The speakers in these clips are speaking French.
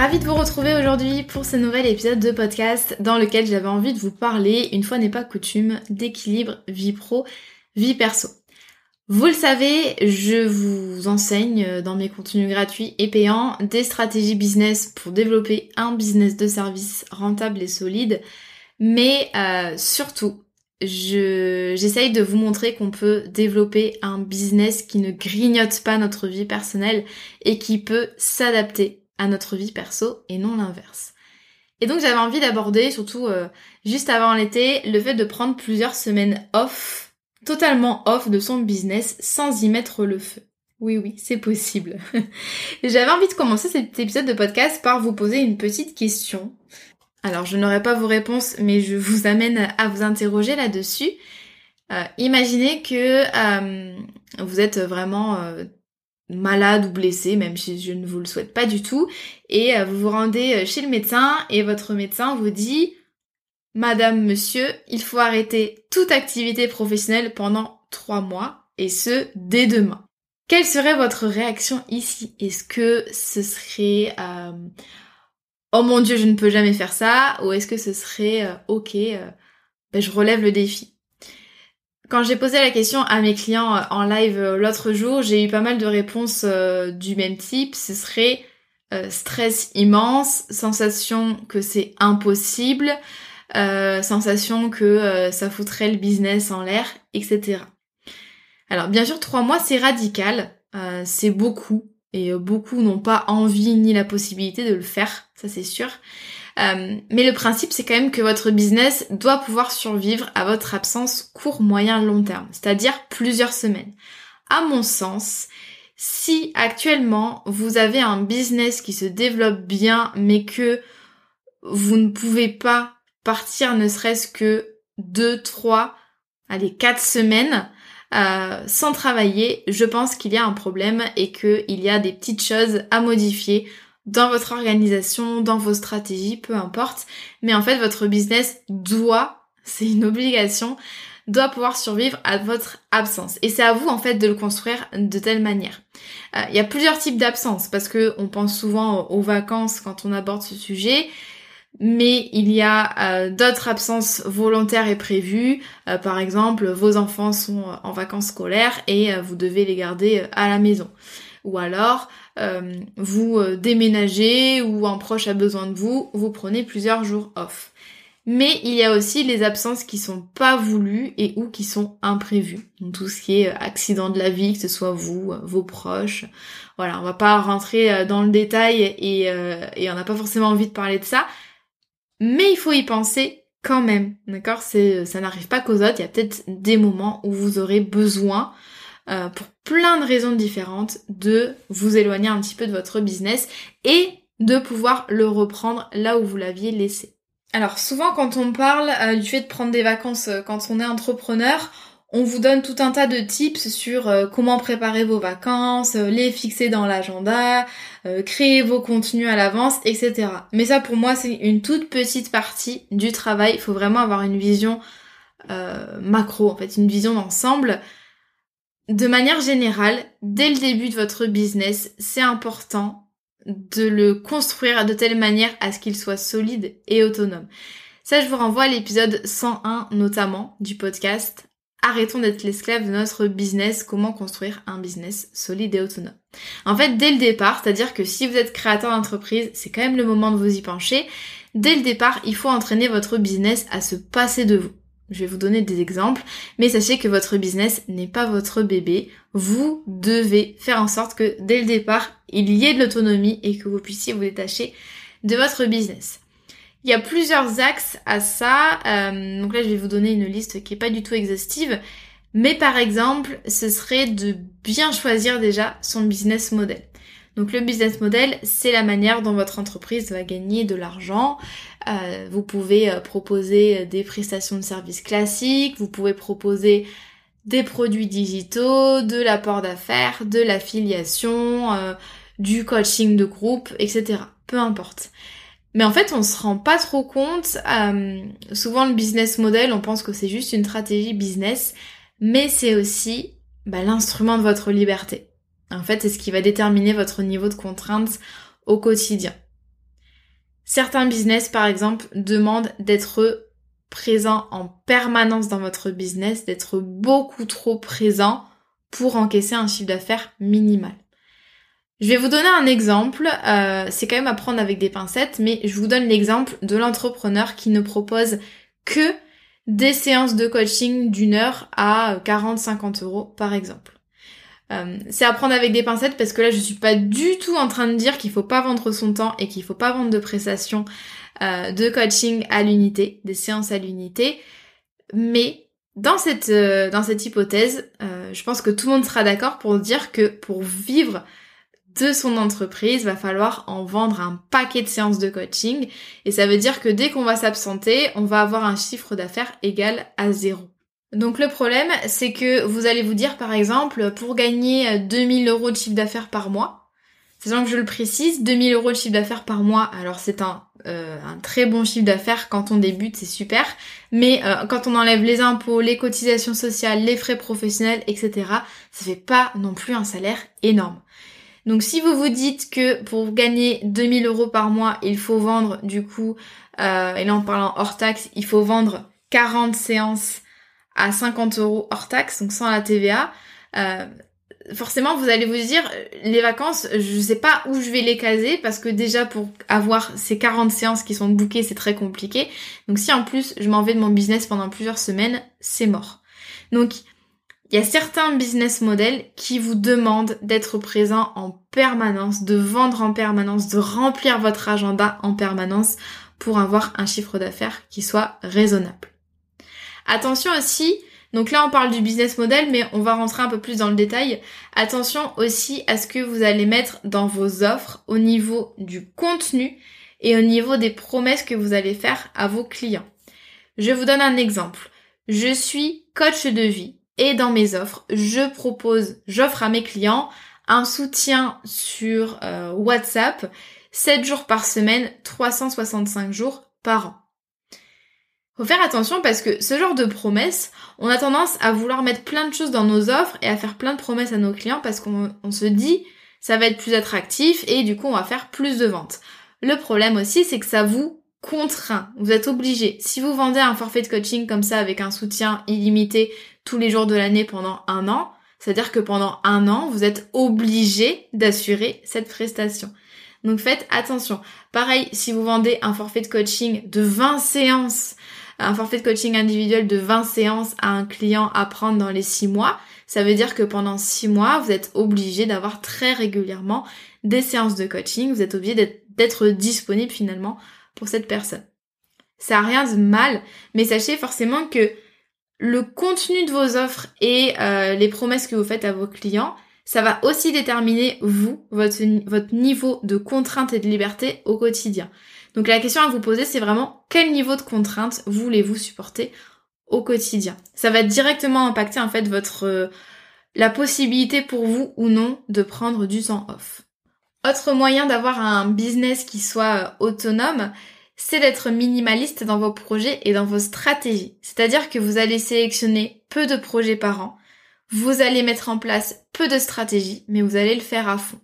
Ravi de vous retrouver aujourd'hui pour ce nouvel épisode de podcast dans lequel j'avais envie de vous parler, une fois n'est pas coutume, d'équilibre vie pro, vie perso. Vous le savez, je vous enseigne dans mes contenus gratuits et payants des stratégies business pour développer un business de service rentable et solide, mais euh, surtout, j'essaye de vous montrer qu'on peut développer un business qui ne grignote pas notre vie personnelle et qui peut s'adapter à notre vie perso et non l'inverse. Et donc j'avais envie d'aborder, surtout euh, juste avant l'été, le fait de prendre plusieurs semaines off, totalement off de son business sans y mettre le feu. Oui oui, c'est possible. j'avais envie de commencer cet épisode de podcast par vous poser une petite question. Alors je n'aurai pas vos réponses, mais je vous amène à vous interroger là-dessus. Euh, imaginez que euh, vous êtes vraiment malade ou blessé, même si je ne vous le souhaite pas du tout, et euh, vous vous rendez euh, chez le médecin et votre médecin vous dit Madame, monsieur, il faut arrêter toute activité professionnelle pendant trois mois, et ce, dès demain. Quelle serait votre réaction ici? Est-ce que ce serait euh, Oh mon dieu, je ne peux jamais faire ça Ou est-ce que ce serait Ok, ben, je relève le défi quand j'ai posé la question à mes clients euh, en live euh, l'autre jour, j'ai eu pas mal de réponses euh, du même type. Ce serait stress immense, sensation que c'est impossible, sensation que ça foutrait le business en l'air, etc. Alors bien sûr, trois mois c'est radical, c'est beaucoup, et beaucoup n'ont pas envie ni la possibilité de le faire, ça c'est sûr. Euh, mais le principe, c'est quand même que votre business doit pouvoir survivre à votre absence court, moyen, long terme, c'est-à-dire plusieurs semaines. À mon sens, si actuellement vous avez un business qui se développe bien, mais que vous ne pouvez pas partir ne serait-ce que deux, trois, allez, quatre semaines euh, sans travailler, je pense qu'il y a un problème et qu'il y a des petites choses à modifier dans votre organisation, dans vos stratégies, peu importe. Mais en fait, votre business doit, c'est une obligation, doit pouvoir survivre à votre absence. Et c'est à vous en fait de le construire de telle manière. Euh, il y a plusieurs types d'absence parce que on pense souvent aux vacances quand on aborde ce sujet. Mais il y a euh, d'autres absences volontaires et prévues. Euh, par exemple, vos enfants sont en vacances scolaires et vous devez les garder à la maison. Ou alors, euh, vous euh, déménagez ou un proche a besoin de vous, vous prenez plusieurs jours off. Mais il y a aussi les absences qui sont pas voulues et ou qui sont imprévues. Tout ce qui est euh, accident de la vie, que ce soit vous, vos proches. Voilà, on va pas rentrer dans le détail et, et on n'a pas forcément envie de parler de ça. Mais il faut y penser quand même, d'accord? C'est, ça n'arrive pas qu'aux autres. Il y a peut-être des moments où vous aurez besoin euh, pour plein de raisons différentes de vous éloigner un petit peu de votre business et de pouvoir le reprendre là où vous l'aviez laissé. Alors souvent quand on parle euh, du fait de prendre des vacances euh, quand on est entrepreneur, on vous donne tout un tas de tips sur comment préparer vos vacances, les fixer dans l'agenda, créer vos contenus à l'avance, etc. Mais ça pour moi c'est une toute petite partie du travail. Il faut vraiment avoir une vision macro, en fait, une vision d'ensemble. De manière générale, dès le début de votre business, c'est important de le construire de telle manière à ce qu'il soit solide et autonome. Ça, je vous renvoie à l'épisode 101 notamment du podcast. Arrêtons d'être l'esclave de notre business, comment construire un business solide et autonome? En fait, dès le départ, c'est-à-dire que si vous êtes créateur d'entreprise, c'est quand même le moment de vous y pencher. Dès le départ, il faut entraîner votre business à se passer de vous. Je vais vous donner des exemples, mais sachez que votre business n'est pas votre bébé. Vous devez faire en sorte que dès le départ, il y ait de l'autonomie et que vous puissiez vous détacher de votre business. Il y a plusieurs axes à ça. Euh, donc là, je vais vous donner une liste qui est pas du tout exhaustive. Mais par exemple, ce serait de bien choisir déjà son business model. Donc le business model, c'est la manière dont votre entreprise va gagner de l'argent. Euh, vous pouvez euh, proposer des prestations de services classiques, vous pouvez proposer des produits digitaux, de l'apport d'affaires, de l'affiliation, euh, du coaching de groupe, etc. Peu importe. Mais en fait, on se rend pas trop compte. souvent, le business model, on pense que c'est juste une stratégie business, mais c'est aussi bah, l'instrument de votre liberté. En fait, c'est ce qui va déterminer votre niveau de contrainte au quotidien. Certains business, par exemple, demandent d'être présent en permanence dans votre business, d'être beaucoup trop présent pour encaisser un chiffre d'affaires minimal. Je vais vous donner un exemple, euh, c'est quand même à prendre avec des pincettes, mais je vous donne l'exemple de l'entrepreneur qui ne propose que des séances de coaching d'une heure à 40-50 euros par exemple. Euh, c'est à prendre avec des pincettes parce que là je suis pas du tout en train de dire qu'il faut pas vendre son temps et qu'il faut pas vendre de prestations euh, de coaching à l'unité, des séances à l'unité. Mais dans cette, euh, dans cette hypothèse, je pense que tout le monde sera d'accord pour dire que pour vivre de son entreprise, va falloir en vendre un paquet de séances de coaching. Et ça veut dire que dès qu'on va s'absenter, on va avoir un chiffre d'affaires égal à zéro. Donc le problème, c'est que vous allez vous dire par exemple, pour gagner 2000 euros de chiffre d'affaires par mois, sachant que je le précise, 2000 euros de chiffre d'affaires par mois, alors c'est un, euh, un très bon chiffre d'affaires quand on débute, c'est super, mais euh, quand on enlève les impôts, les cotisations sociales, les frais professionnels, etc., ça fait pas non plus un salaire énorme. Donc si vous vous dites que pour gagner 2000 euros par mois, il faut vendre du coup, euh, et là en parlant hors taxe, il faut vendre 40 séances à 50 euros hors taxe, donc sans la TVA, euh, forcément vous allez vous dire les vacances, je sais pas où je vais les caser parce que déjà pour avoir ces 40 séances qui sont bookées, c'est très compliqué. Donc si en plus je m'en vais de mon business pendant plusieurs semaines, c'est mort. Donc il y a certains business models qui vous demandent d'être présent en permanence, de vendre en permanence, de remplir votre agenda en permanence pour avoir un chiffre d'affaires qui soit raisonnable. Attention aussi, donc là on parle du business model, mais on va rentrer un peu plus dans le détail. Attention aussi à ce que vous allez mettre dans vos offres au niveau du contenu et au niveau des promesses que vous allez faire à vos clients. Je vous donne un exemple. Je suis coach de vie et dans mes offres, je propose, j'offre à mes clients un soutien sur euh, WhatsApp 7 jours par semaine, 365 jours par an. Faut faire attention parce que ce genre de promesses, on a tendance à vouloir mettre plein de choses dans nos offres et à faire plein de promesses à nos clients parce qu'on se dit ça va être plus attractif et du coup on va faire plus de ventes. Le problème aussi c'est que ça vous contraint, vous êtes obligé. Si vous vendez un forfait de coaching comme ça avec un soutien illimité tous les jours de l'année pendant un an, c'est-à-dire que pendant un an, vous êtes obligé d'assurer cette prestation. Donc faites attention. Pareil, si vous vendez un forfait de coaching de 20 séances, un forfait de coaching individuel de 20 séances à un client à prendre dans les 6 mois, ça veut dire que pendant 6 mois, vous êtes obligé d'avoir très régulièrement des séances de coaching, vous êtes obligé d'être disponible finalement pour cette personne. Ça n'a rien de mal, mais sachez forcément que le contenu de vos offres et euh, les promesses que vous faites à vos clients, ça va aussi déterminer vous, votre, votre niveau de contrainte et de liberté au quotidien. Donc la question à vous poser, c'est vraiment quel niveau de contrainte voulez-vous supporter au quotidien? Ça va directement impacter en fait votre euh, la possibilité pour vous ou non de prendre du temps off. Autre moyen d'avoir un business qui soit euh, autonome, c'est d'être minimaliste dans vos projets et dans vos stratégies. C'est-à-dire que vous allez sélectionner peu de projets par an, vous allez mettre en place peu de stratégies, mais vous allez le faire à fond.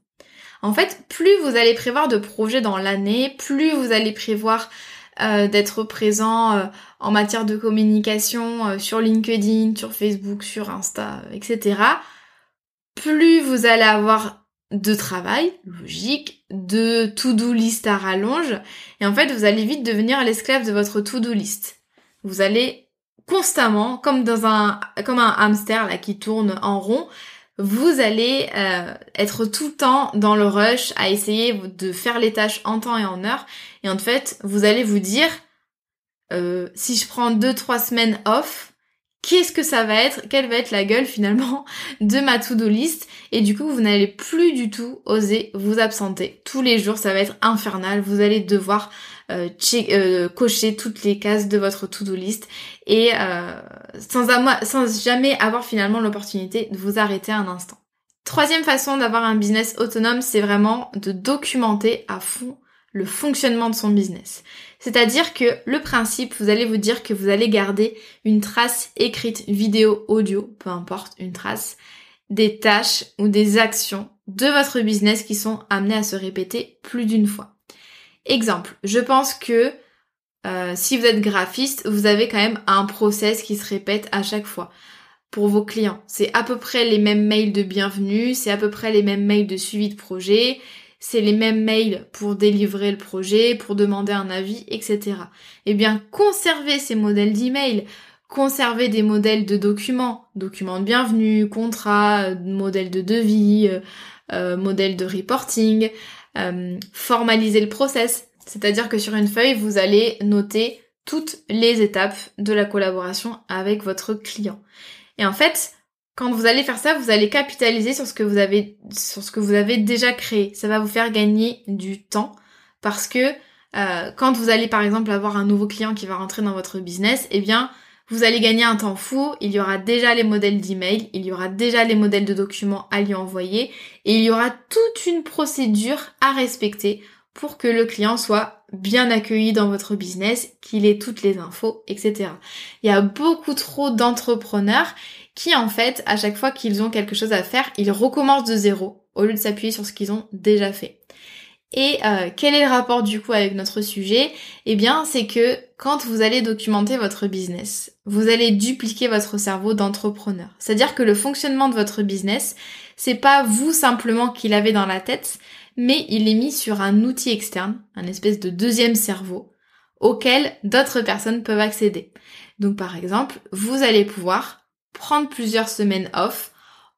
En fait, plus vous allez prévoir de projets dans l'année, plus vous allez prévoir euh, d'être présent euh, en matière de communication euh, sur LinkedIn, sur Facebook, sur Insta, etc. Plus vous allez avoir de travail, logique, de to-do list à rallonge, et en fait vous allez vite devenir l'esclave de votre to-do list. Vous allez constamment, comme dans un, hamster qui tourne en rond, vous allez euh, être tout le temps dans le rush à essayer de faire les tâches en temps et en heure, et en fait vous allez vous dire euh, si je prends deux trois semaines off, qu'est-ce que ça va être, quelle va être la gueule finalement de ma to-do list? Et du coup vous n'allez plus du tout oser vous absenter. Tous les jours ça va être infernal, vous allez devoir euh, euh, cocher toutes les cases de votre to-do list et euh, sans, sans jamais avoir finalement l'opportunité de vous arrêter un instant. Troisième façon d'avoir un business autonome, c'est vraiment de documenter à fond le fonctionnement de son business. C'est-à-dire que le principe, vous allez vous dire que vous allez garder une trace écrite, vidéo, audio, peu importe, une trace, des tâches ou des actions de votre business qui sont amenées à se répéter plus d'une fois. Exemple, je pense que euh, si vous êtes graphiste, vous avez quand même un process qui se répète à chaque fois pour vos clients. C'est à peu près les mêmes mails de bienvenue, c'est à peu près les mêmes mails de suivi de projet, c'est les mêmes mails pour délivrer le projet, pour demander un avis, etc. Eh bien, conservez ces modèles d'email, conservez des modèles de documents, documents de bienvenue, contrats, modèles de devis, euh, euh modèles de reporting, euh, formalisez le process. C'est-à-dire que sur une feuille, vous allez noter toutes les étapes de la collaboration avec votre client. Et en fait, quand vous allez faire ça, vous allez capitaliser sur ce que vous avez, sur ce que vous avez déjà créé. Ça va vous faire gagner du temps parce que euh, quand vous allez par exemple avoir un nouveau client qui va rentrer dans votre business, eh bien vous allez gagner un temps fou. Il y aura déjà les modèles d'email, il y aura déjà les modèles de documents à lui envoyer et il y aura toute une procédure à respecter pour que le client soit bien accueilli dans votre business, qu'il ait toutes les infos, etc. Il y a beaucoup trop d'entrepreneurs qui en fait, à chaque fois qu'ils ont quelque chose à faire, ils recommencent de zéro au lieu de s'appuyer sur ce qu'ils ont déjà fait. Et euh, quel est le rapport du coup avec notre sujet? Eh bien, c'est que quand vous allez documenter votre business, vous allez dupliquer votre cerveau d'entrepreneur. C'est-à-dire que le fonctionnement de votre business, c'est pas vous simplement qui l'avez dans la tête, mais il est mis sur un outil externe, un espèce de deuxième cerveau, auquel d'autres personnes peuvent accéder. Donc par exemple, vous allez pouvoir prendre plusieurs semaines off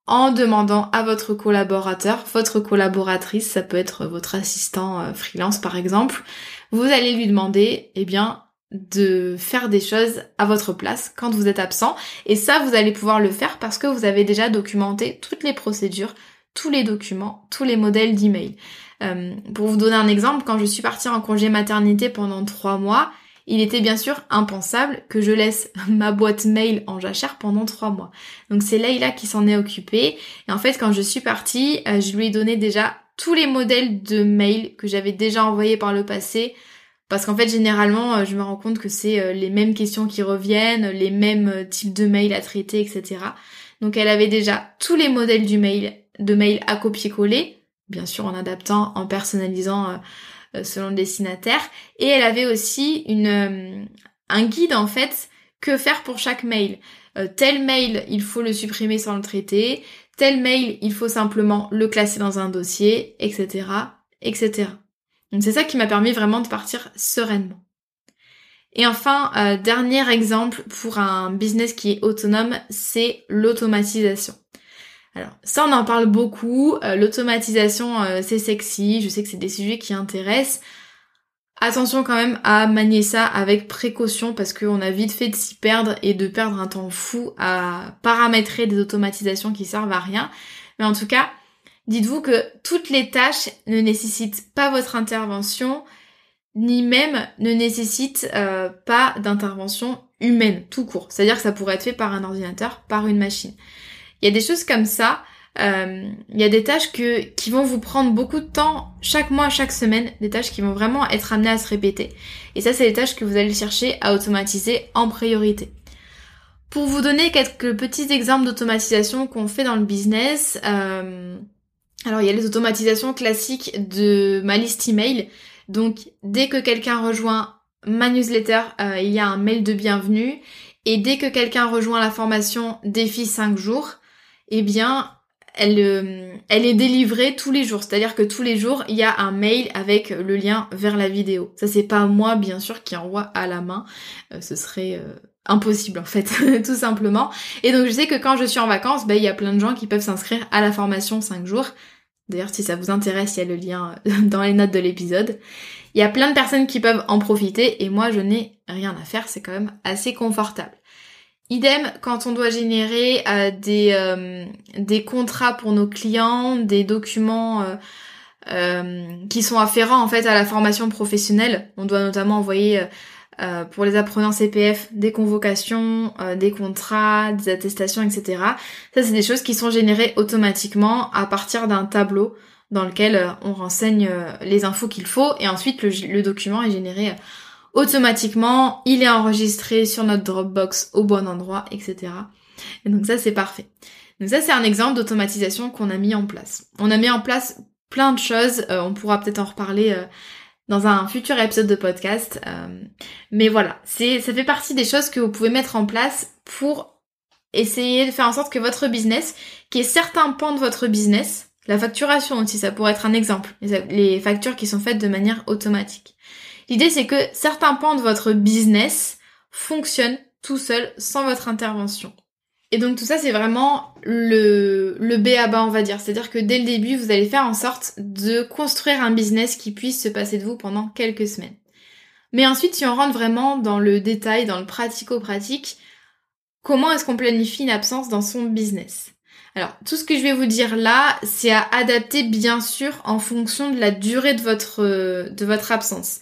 en demandant à votre collaborateur, votre collaboratrice, ça peut être votre assistant euh, freelance par exemple, vous allez lui demander, eh bien, de faire des choses à votre place quand vous êtes absent. Et ça, vous allez pouvoir le faire parce que vous avez déjà documenté toutes les procédures, tous les documents, tous les modèles d'email. Euh, pour vous donner un exemple, quand je suis partie en congé maternité pendant trois mois, il était bien sûr impensable que je laisse ma boîte mail en jachère pendant trois mois. Donc c'est Leïla qui s'en est occupée. Et en fait, quand je suis partie, euh, je lui ai donné déjà tous les modèles de mail que j'avais déjà envoyés par le passé. Parce qu'en fait, généralement, euh, je me rends compte que c'est euh, les mêmes questions qui reviennent, les mêmes types de mails à traiter, etc. Donc elle avait déjà tous les modèles du mail, de mail à copier-coller, bien sûr en adaptant, en personnalisant selon le destinataire. Et elle avait aussi une, euh, un guide en fait, que faire pour chaque mail. Euh, tel mail, il faut le supprimer sans le traiter. Tel mail, il faut simplement le classer dans un dossier, etc., etc. Donc c'est ça qui m'a permis vraiment de partir sereinement. Et enfin, dernier exemple pour un business qui est autonome, c'est l'automatisation. Alors ça on en parle beaucoup, euh, l'automatisation euh, c'est sexy, je sais que c'est des sujets qui intéressent. Attention quand même à manier ça avec précaution parce qu'on a vite fait de s'y perdre et de perdre un temps fou à paramétrer des automatisations qui servent à rien. Mais en tout cas, dites-vous que toutes les tâches ne nécessitent pas votre intervention, ni même ne nécessitent euh, pas d'intervention humaine, tout court. C'est-à-dire que ça pourrait être fait par un ordinateur, par une machine. Il y a des choses comme ça. Euh, il y a des tâches que, qui vont vous prendre beaucoup de temps chaque mois, chaque semaine, des tâches qui vont vraiment être amenées à se répéter. Et ça, c'est des tâches que vous allez chercher à automatiser en priorité. Pour vous donner quelques petits exemples d'automatisation qu'on fait dans le business, euh, alors il y a les automatisations classiques de ma liste email. Donc dès que quelqu'un rejoint ma newsletter, euh, il y a un mail de bienvenue. Et dès que quelqu'un rejoint la formation défi 5 jours, eh bien, elle, euh, elle est délivrée tous les jours. C'est-à-dire que tous les jours, il y a un mail avec le lien vers la vidéo. Ça, c'est pas moi, bien sûr, qui envoie à la main. Euh, ce serait euh, impossible, en fait, tout simplement. Et donc, je sais que quand je suis en vacances, ben, il y a plein de gens qui peuvent s'inscrire à la formation 5 jours. D'ailleurs, si ça vous intéresse, il y a le lien dans les notes de l'épisode. Il y a plein de personnes qui peuvent en profiter et moi, je n'ai rien à faire. C'est quand même assez confortable. Idem quand on doit générer euh, des, euh, des contrats pour nos clients, des documents euh, qui sont afférents en fait à la formation professionnelle. On doit notamment envoyer pour les apprenants CPF des convocations, des contrats, des attestations, etc. Ça c'est des choses qui sont générées automatiquement à partir d'un tableau dans lequel on renseigne les infos qu'il faut et ensuite le, le document est généré automatiquement, il est enregistré sur notre Dropbox au bon endroit, etc. Et donc ça, c'est parfait. Donc ça, c'est un exemple d'automatisation qu'on a mis en place. On a mis en place plein de choses, euh, on pourra peut-être en reparler euh, dans un futur épisode de podcast. Euh, mais voilà, ça fait partie des choses que vous pouvez mettre en place pour essayer de faire en sorte que votre business, qui est certains pans de votre business, la facturation aussi, ça pourrait être un exemple, les factures qui sont faites de manière automatique. L'idée c'est que certains pans de votre business fonctionnent tout seul sans votre intervention. Et donc tout ça c'est vraiment le, le B à bas on va dire. C'est-à-dire que dès le début vous allez faire en sorte de construire un business qui puisse se passer de vous pendant quelques semaines. Mais ensuite si on rentre vraiment dans le détail, dans le pratico-pratique, comment est-ce qu'on planifie une absence dans son business? Alors, tout ce que je vais vous dire là, c'est à adapter bien sûr en fonction de la durée de votre, de votre absence.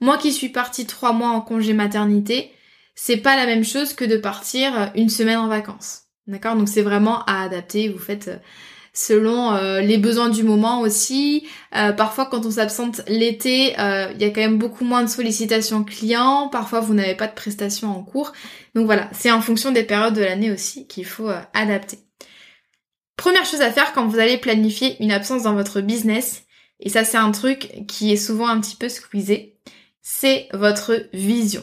Moi qui suis partie trois mois en congé maternité, c'est pas la même chose que de partir une semaine en vacances. D'accord? Donc c'est vraiment à adapter. Vous faites euh, selon euh, les besoins du moment aussi. Euh, parfois quand on s'absente l'été, il y a quand même beaucoup moins de sollicitations clients. Parfois vous n'avez pas de prestations en cours. Donc voilà, c'est en fonction des périodes de l'année aussi qu'il faut adapter. Première chose à faire quand vous allez planifier une absence dans votre business, et ça c'est un truc qui est souvent un petit peu squeezé, c'est votre vision.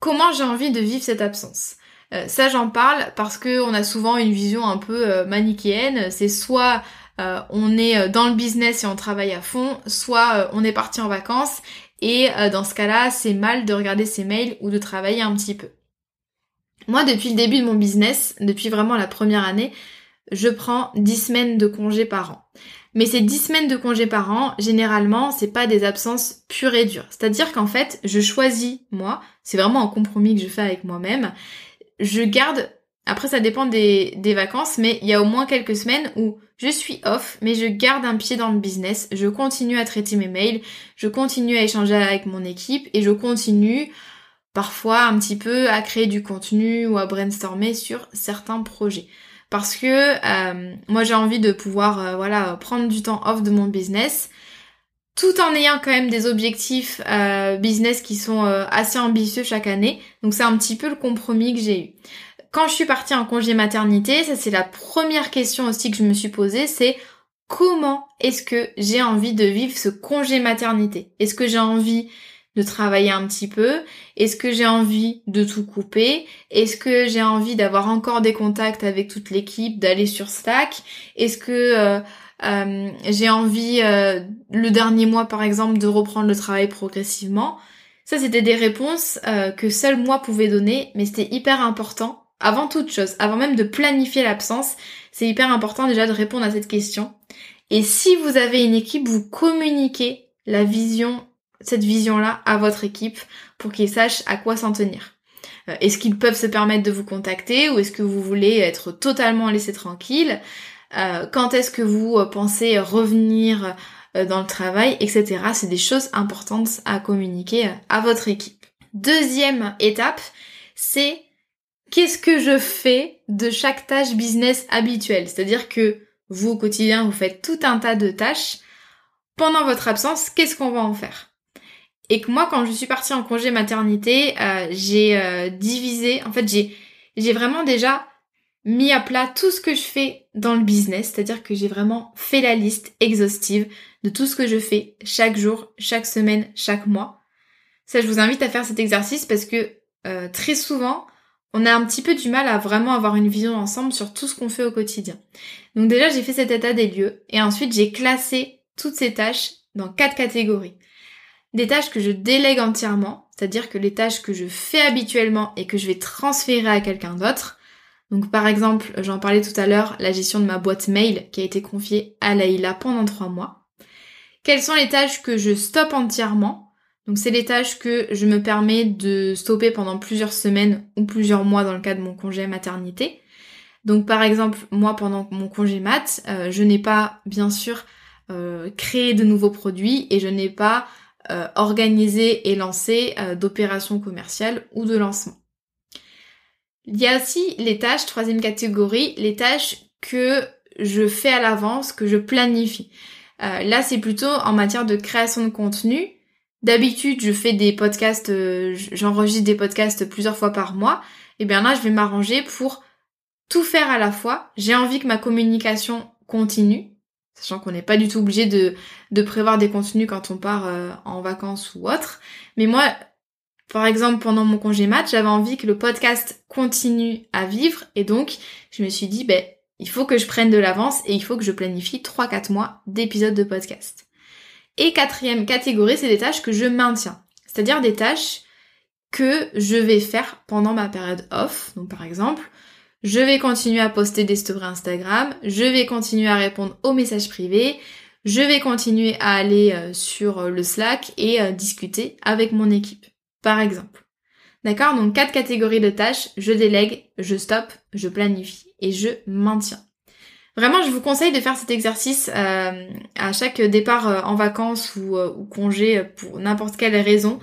Comment j'ai envie de vivre cette absence? Euh, Ça j'en parle parce que on a souvent une vision un peu euh, manichéenne. C'est soit euh, on est dans le business et on travaille à fond, soit on est parti en vacances et dans ce cas-là c'est mal de regarder ses mails ou de travailler un petit peu. Moi depuis le début de mon business, depuis vraiment la première année, je prends 10 semaines de congés par an. Mais ces 10 semaines de congés par an, généralement, c'est pas des absences pures et dures. C'est-à-dire qu'en fait, je choisis, moi, c'est vraiment un compromis que je fais avec moi-même, je garde, après ça dépend des, des vacances, mais il y a au moins quelques semaines où je suis off, mais je garde un pied dans le business, je continue à traiter mes mails, je continue à échanger avec mon équipe et je continue parfois un petit peu à créer du contenu ou à brainstormer sur certains projets parce que euh, moi j'ai envie de pouvoir euh, voilà prendre du temps off de mon business tout en ayant quand même des objectifs euh, business qui sont assez ambitieux chaque année. Donc c'est un petit peu le compromis que j'ai eu. Quand je suis partie en congé maternité, ça c'est la première question aussi que je me suis posée, c'est comment est-ce que j'ai envie de vivre ce congé maternité? Est-ce que j'ai envie de travailler un petit peu Est-ce que j'ai envie de tout couper? Est-ce que j'ai envie d'avoir encore des contacts avec toute l'équipe, d'aller sur Slack Est-ce que euh, euh, j'ai envie euh, le dernier mois par exemple de reprendre le travail progressivement? Ça c'était des réponses que seul moi pouvais donner, mais c'était hyper important. Avant toute chose, avant même de planifier l'absence, c'est hyper important déjà de répondre à cette question. Et si vous avez une équipe, vous communiquez la vision cette vision-là à votre équipe pour qu'ils sachent à quoi s'en tenir. Euh, est-ce qu'ils peuvent se permettre de vous contacter ou est-ce que vous voulez être totalement laissé tranquille euh, Quand est-ce que vous euh, pensez revenir dans le travail, etc. C'est des choses importantes à communiquer à votre équipe. Deuxième étape, c'est qu'est-ce que je fais de chaque tâche business habituelle? C'est-à-dire que vous au quotidien, vous faites tout un tas de tâches. Pendant votre absence, qu'est-ce qu'on va en faire? Et que moi, quand je suis partie en congé maternité, euh, j'ai euh, divisé, en fait, j'ai j'ai vraiment déjà mis à plat tout ce que je fais dans le business, c'est-à-dire que j'ai vraiment fait la liste exhaustive de tout ce que je fais chaque jour, chaque semaine, chaque mois. Ça, je vous invite à faire cet exercice parce que euh, très souvent, on a un petit peu du mal à vraiment avoir une vision ensemble sur tout ce qu'on fait au quotidien. Donc déjà, j'ai fait cet état des lieux et ensuite j'ai classé toutes ces tâches dans quatre catégories des tâches que je délègue entièrement, c'est-à-dire que les tâches que je fais habituellement et que je vais transférer à quelqu'un d'autre. Donc par exemple, j'en parlais tout à l'heure, la gestion de ma boîte mail qui a été confiée à Laïla pendant trois mois. Quelles sont les tâches que je stoppe entièrement? Donc c'est les tâches que je me permets de stopper pendant plusieurs semaines ou plusieurs mois dans le cas de mon congé maternité. Donc par exemple, moi pendant mon congé mat, euh, je n'ai pas bien sûr euh, créé de nouveaux produits et je n'ai pas euh, organisé et lancé d'opérations commerciales ou de lancement. Il y a aussi les tâches, troisième catégorie, les tâches que je fais à l'avance, que je planifie. là, c'est plutôt en matière de création de contenu. D'habitude, je fais des podcasts, j'enregistre des podcasts plusieurs fois par mois. Et bien là, je vais m'arranger pour tout faire à la fois. J'ai envie que ma communication continue, sachant qu'on n'est pas du tout obligé de, prévoir des contenus quand on part euh, en vacances ou autre. Mais moi, par exemple, pendant mon congé mat, j'avais envie que le podcast continue à vivre et donc je me suis dit, ben, il faut que je prenne de l'avance et il faut que je planifie 3-4 mois d'épisodes de podcast. Et quatrième catégorie, c'est des tâches que je maintiens. C'est-à-dire des tâches que je vais faire pendant ma période off. Donc par exemple, je vais continuer à poster des stories Instagram, je vais continuer à répondre aux messages privés, je vais continuer à aller euh, sur euh, le Slack et euh, discuter avec mon équipe, par exemple. D'accord? Donc quatre catégories de tâches, je délègue, je stoppe, je planifie et je maintiens. Vraiment, je vous conseille de faire cet exercice à chaque départ en vacances ou, ou congé pour n'importe quelle raison.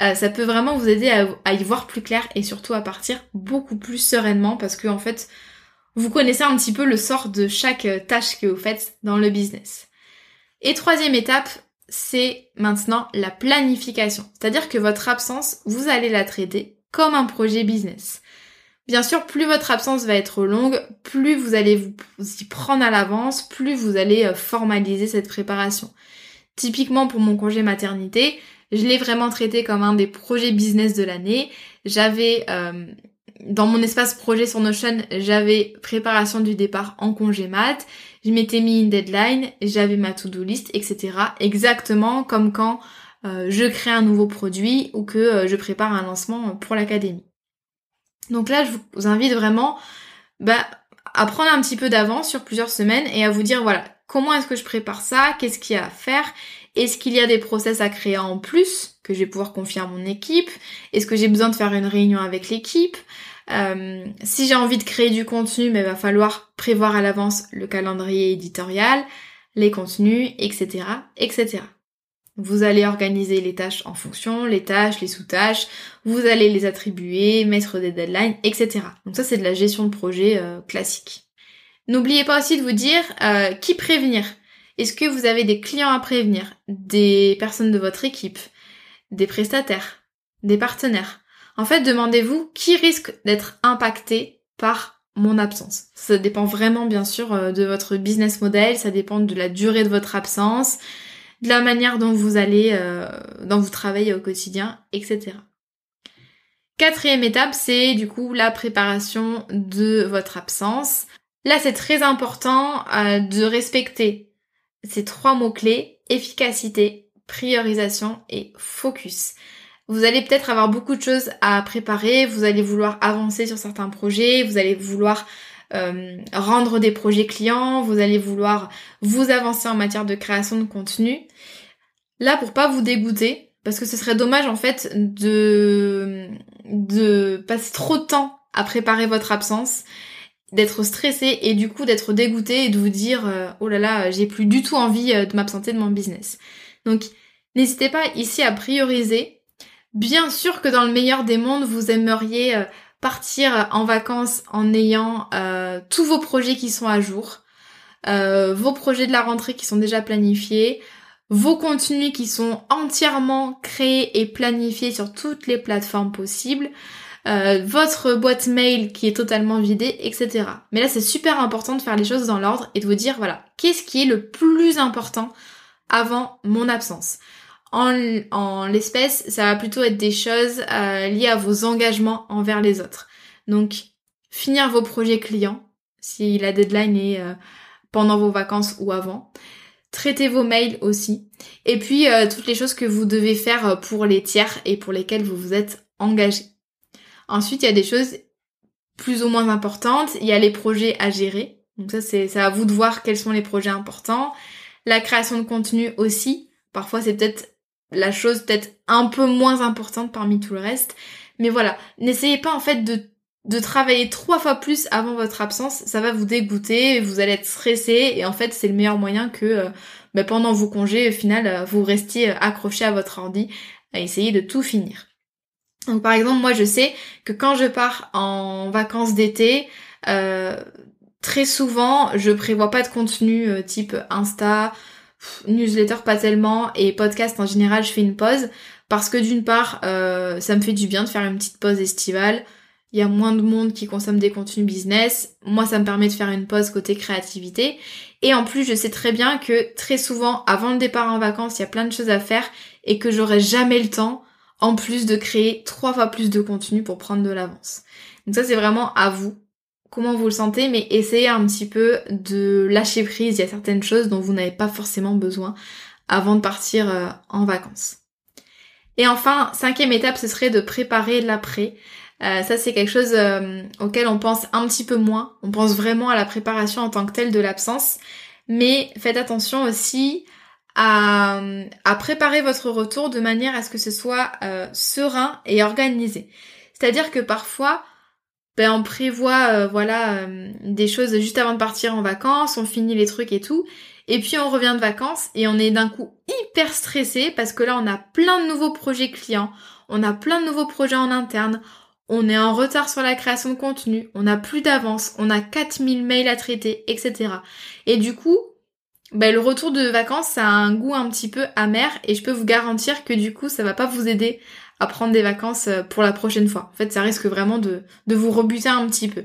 Euh, ça peut vraiment vous aider à, y voir plus clair et surtout à partir beaucoup plus sereinement parce que en fait, vous connaissez un petit peu le sort de chaque euh, tâche que vous faites dans le business. Et troisième étape, c'est maintenant la planification. C'est-à-dire que votre absence, vous allez la traiter comme un projet business. Bien sûr, plus votre absence va être longue, plus vous allez vous y prendre à l'avance, plus vous allez euh, formaliser cette préparation. Typiquement pour mon congé maternité, je l'ai vraiment traité comme un des projets business de l'année. J'avais euh, dans mon espace projet sur Notion, j'avais préparation du départ en congé mat, je m'étais mis une deadline, j'avais ma to-do list, etc. Exactement comme quand euh, je crée un nouveau produit ou que je prépare un lancement pour l'académie. Donc là, je vous invite vraiment bah, à prendre un petit peu d'avance sur plusieurs semaines et à vous dire voilà, comment est-ce que je prépare ça, qu'est-ce qu'il y a à faire? Est-ce qu'il y a des process à créer en plus que je vais pouvoir confier à mon équipe? Est-ce que j'ai besoin de faire une réunion avec l'équipe? Euh, Si j'ai envie de créer du contenu, mais il va falloir prévoir à l'avance le calendrier éditorial, les contenus, etc., etc. Vous allez organiser les tâches en fonction, les tâches, les sous-tâches, vous allez les attribuer, mettre des deadlines, etc. Donc ça c'est de la gestion de projet euh, classique. N'oubliez pas aussi de vous dire euh, qui prévenir. Est-ce que vous avez des clients à prévenir, des personnes de votre équipe, des prestataires, des partenaires? En fait, demandez-vous qui risque d'être impacté par mon absence. Ça dépend vraiment bien sûr euh, de votre business model, ça dépend de la durée de votre absence, de la manière dont vous allez, euh, dont vous travaillez au quotidien, etc. Quatrième étape, c'est du coup la préparation de votre absence. Là, c'est très important euh, de respecter ces trois mots-clés, efficacité, priorisation et focus. Vous allez peut-être avoir beaucoup de choses à préparer, vous allez vouloir avancer sur certains projets, vous allez vouloir euh, rendre des projets clients, vous allez vouloir vous avancer en matière de création de contenu. Là, pour pas vous dégoûter, parce que ce serait dommage en fait de, de passer trop de temps à préparer votre absence d'être stressé et du coup d'être dégoûté et de vous dire euh, oh là là j'ai plus du tout envie euh, de m'absenter de mon business. Donc n'hésitez pas ici à prioriser. Bien sûr que dans le meilleur des mondes vous aimeriez partir en vacances en ayant tous vos projets qui sont à jour, vos projets de la rentrée qui sont déjà planifiés, vos contenus qui sont entièrement créés et planifiés sur toutes les plateformes possibles. Euh, votre boîte mail qui est totalement vidée, etc. Mais là, c'est super important de faire les choses dans l'ordre et de vous dire, voilà, qu'est-ce qui est le plus important avant mon absence? En, en l'espèce, ça va plutôt être des choses euh, liées à vos engagements envers les autres. Donc, finir vos projets clients, si la deadline est euh, pendant vos vacances ou avant. Traitez vos mails aussi. Et puis, toutes les choses que vous devez faire pour les tiers et pour lesquelles vous vous êtes engagé. Ensuite, il y a des choses plus ou moins importantes. Il y a les projets à gérer. Donc ça, c'est à vous de voir quels sont les projets importants. La création de contenu aussi. Parfois, c'est peut-être la chose peut-être un peu moins importante parmi tout le reste. Mais voilà, n'essayez pas en fait de, de travailler trois fois plus avant votre absence, ça va vous dégoûter, vous allez être stressé et en fait c'est le meilleur moyen que euh, bah, pendant vos congés, au final, euh, vous restiez accroché à votre ordi à essayer de tout finir. Donc par exemple, moi je sais que quand je pars en vacances d'été, euh, très souvent je prévois pas de contenu type Insta, newsletter pas tellement et podcast en général je fais une pause parce que d'une part euh, ça me fait du bien de faire une petite pause estivale. Il y a moins de monde qui consomme des contenus business. Moi ça me permet de faire une pause côté créativité. Et en plus je sais très bien que très souvent avant le départ en vacances il y a plein de choses à faire et que j'aurai jamais le temps en plus de créer trois fois plus de contenu pour prendre de l'avance. Donc ça c'est vraiment à vous comment vous le sentez, mais essayez un petit peu de lâcher prise. Il y a certaines choses dont vous n'avez pas forcément besoin avant de partir euh, en vacances. Et enfin, cinquième étape, ce serait de préparer l'après. Euh, ça, c'est quelque chose euh, auquel on pense un petit peu moins. On pense vraiment à la préparation en tant que telle de l'absence. Mais faites attention aussi à, à, préparer votre retour de manière à ce que ce soit serein et organisé. C'est-à-dire que parfois, ben on prévoit euh, voilà euh, des choses juste avant de partir en vacances, on finit les trucs et tout, et puis on revient de vacances et on est d'un coup hyper stressé parce que là on a plein de nouveaux projets clients, on a plein de nouveaux projets en interne, on est en retard sur la création de contenu, on a plus d'avance, on a 4000 mails à traiter, etc. Et du coup, ben, le retour de vacances, ça a un goût un petit peu amer et je peux vous garantir que du coup, ça va pas vous aider à prendre des vacances euh, pour la prochaine fois. En fait, ça risque vraiment de, de vous rebuter un petit peu.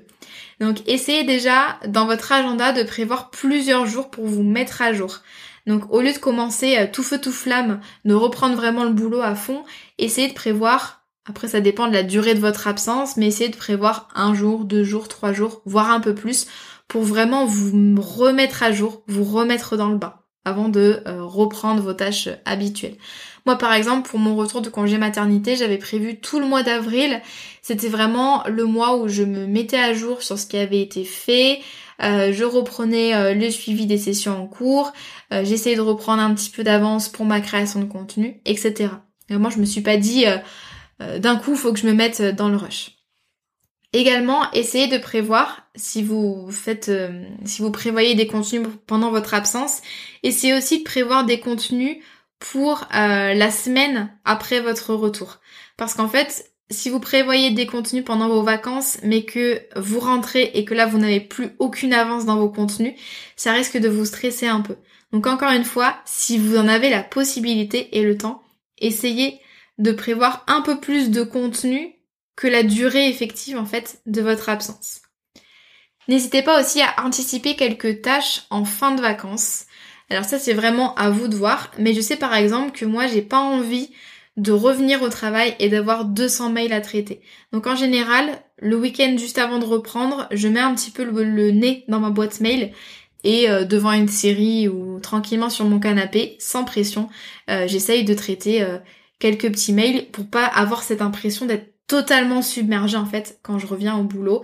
Donc, essayez déjà dans votre agenda de prévoir plusieurs jours pour vous mettre à jour. Donc, au lieu de commencer euh, tout feu tout flamme, de reprendre vraiment le boulot à fond, essayez de prévoir après, ça dépend de la durée de votre absence, mais essayez de prévoir un jour, deux jours, trois jours, voire un peu plus, pour vraiment vous remettre à jour, vous remettre dans le bain, avant de euh, reprendre vos tâches habituelles. Moi, par exemple, pour mon retour de congé maternité, j'avais prévu tout le mois d'avril. C'était vraiment le mois où je me mettais à jour sur ce qui avait été fait. Euh, je reprenais euh, le suivi des sessions en cours. Euh, j'essayais de reprendre un petit peu d'avance pour ma création de contenu, etc. Et moi, je me suis pas dit d'un coup, faut que je me mette dans le rush. Également, essayez de prévoir, si vous faites, si vous prévoyez des contenus pendant votre absence, essayez aussi de prévoir des contenus pour euh, la semaine après votre retour. Parce qu'en fait, si vous prévoyez des contenus pendant vos vacances, mais que vous rentrez et que là vous n'avez plus aucune avance dans vos contenus, ça risque de vous stresser un peu. Donc encore une fois, si vous en avez la possibilité et le temps, essayez de prévoir un peu plus de contenu que la durée effective en fait de votre absence. N'hésitez pas aussi à anticiper quelques tâches en fin de vacances. Alors ça c'est vraiment à vous de voir, mais je sais par exemple que moi j'ai pas envie de revenir au travail et d'avoir 200 mails à traiter. Donc en général, le week-end juste avant de reprendre, je mets un petit peu le, nez dans ma boîte mail et euh, devant une série ou tranquillement sur mon canapé, sans pression, euh, j'essaye de traiter euh, quelques petits mails pour pas avoir cette impression d'être totalement submergée en fait quand je reviens au boulot.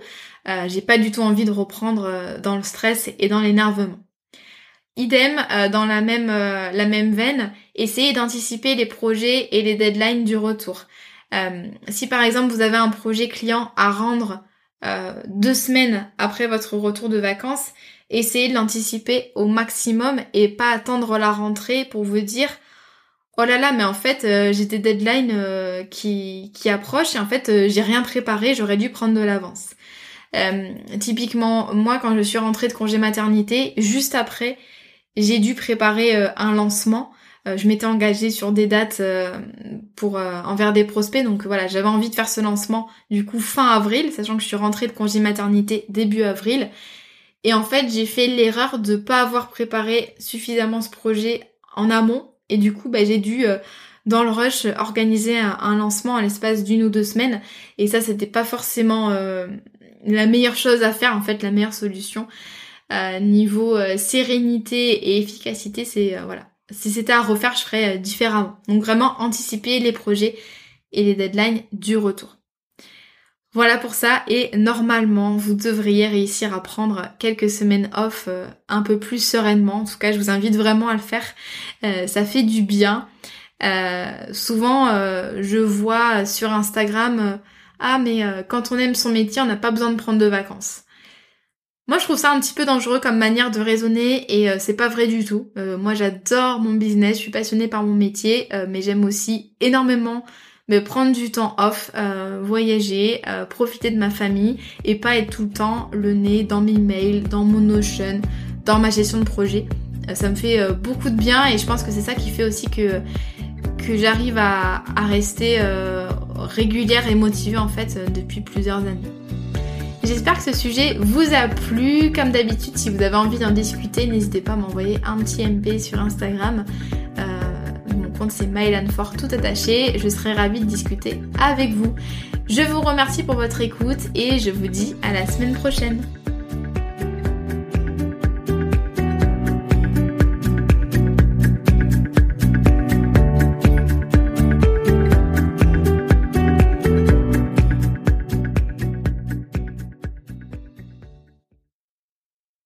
J'ai pas du tout envie de reprendre dans le stress et dans l'énervement. Idem, euh, dans la même, euh, la même veine, essayez d'anticiper les projets et les deadlines du retour. Euh, si par exemple vous avez un projet client à rendre deux semaines après votre retour de vacances, essayez de l'anticiper au maximum et pas attendre la rentrée pour vous dire oh là là mais en fait j'ai des deadlines qui, qui approchent et en fait j'ai rien préparé, j'aurais dû prendre de l'avance. typiquement moi quand je suis rentrée de congé maternité, juste après j'ai dû préparer euh, un lancement. Euh, je m'étais engagée sur des dates euh, pour envers des prospects, donc voilà, j'avais envie de faire ce lancement du coup fin avril, sachant que je suis rentrée de congé maternité début avril. Et en fait, j'ai fait l'erreur de pas avoir préparé suffisamment ce projet en amont, et du coup, bah, j'ai dû dans le rush organiser un, lancement à l'espace d'une ou deux semaines, et ça, c'était pas forcément la meilleure chose à faire, en fait, la meilleure solution niveau euh, sérénité et efficacité, c'est euh, voilà. Si c'était à refaire, je ferais euh, différemment. Donc vraiment anticiper les projets et les deadlines du retour. Voilà pour ça et normalement vous devriez réussir à prendre quelques semaines off un peu plus sereinement. En tout cas je vous invite vraiment à le faire. ça fait du bien. souvent, je vois sur Instagram, ah mais quand on aime son métier, on n'a pas besoin de prendre de vacances. Moi, je trouve ça un petit peu dangereux comme manière de raisonner et euh, c'est pas vrai du tout. Euh, moi, j'adore mon business, je suis passionnée par mon métier, euh, mais j'aime aussi énormément me prendre du temps off, voyager, profiter de ma famille et pas être tout le temps le nez dans mes mails, dans mon Notion, dans ma gestion de projet. ça me fait beaucoup de bien et je pense que c'est ça qui fait aussi que que j'arrive à, à, rester régulière et motivée en fait depuis plusieurs années. J'espère que ce sujet vous a plu. Comme d'habitude, si vous avez envie d'en discuter, n'hésitez pas à m'envoyer un petit MP sur Instagram. Euh, mon compte c'est Mylanfort tout attaché. Je serai ravie de discuter avec vous. Je vous remercie pour votre écoute et je vous dis à la semaine prochaine.